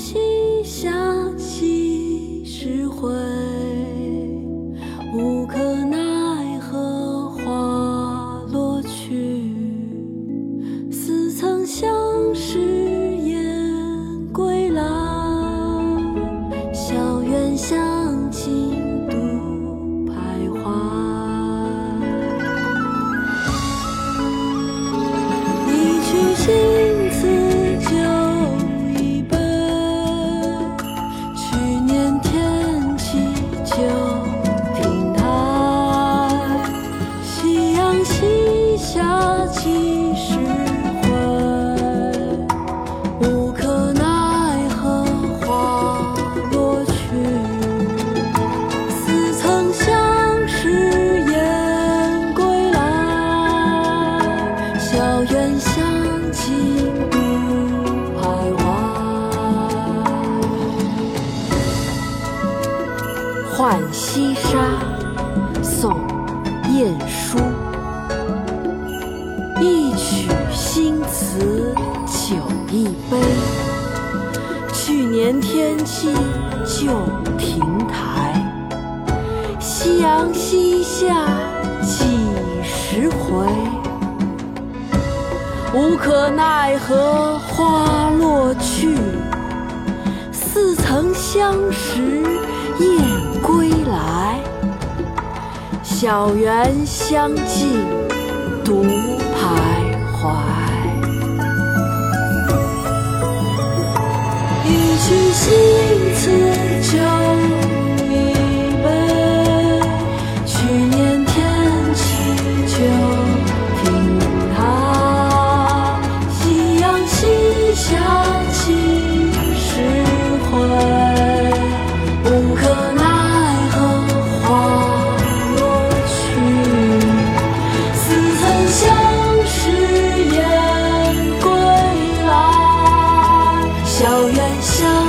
西下几时回？无可奈何花落去，似曾相识燕归来。小园香径。浣溪沙，宋·晏殊。一曲新词酒一杯，去年天气旧亭台。夕阳西下，无可奈何花落去，似曾相识燕归来。小园香径独徘徊。一曲新词西下几时回？无可奈何花落去，似曾相识燕归来，小院香。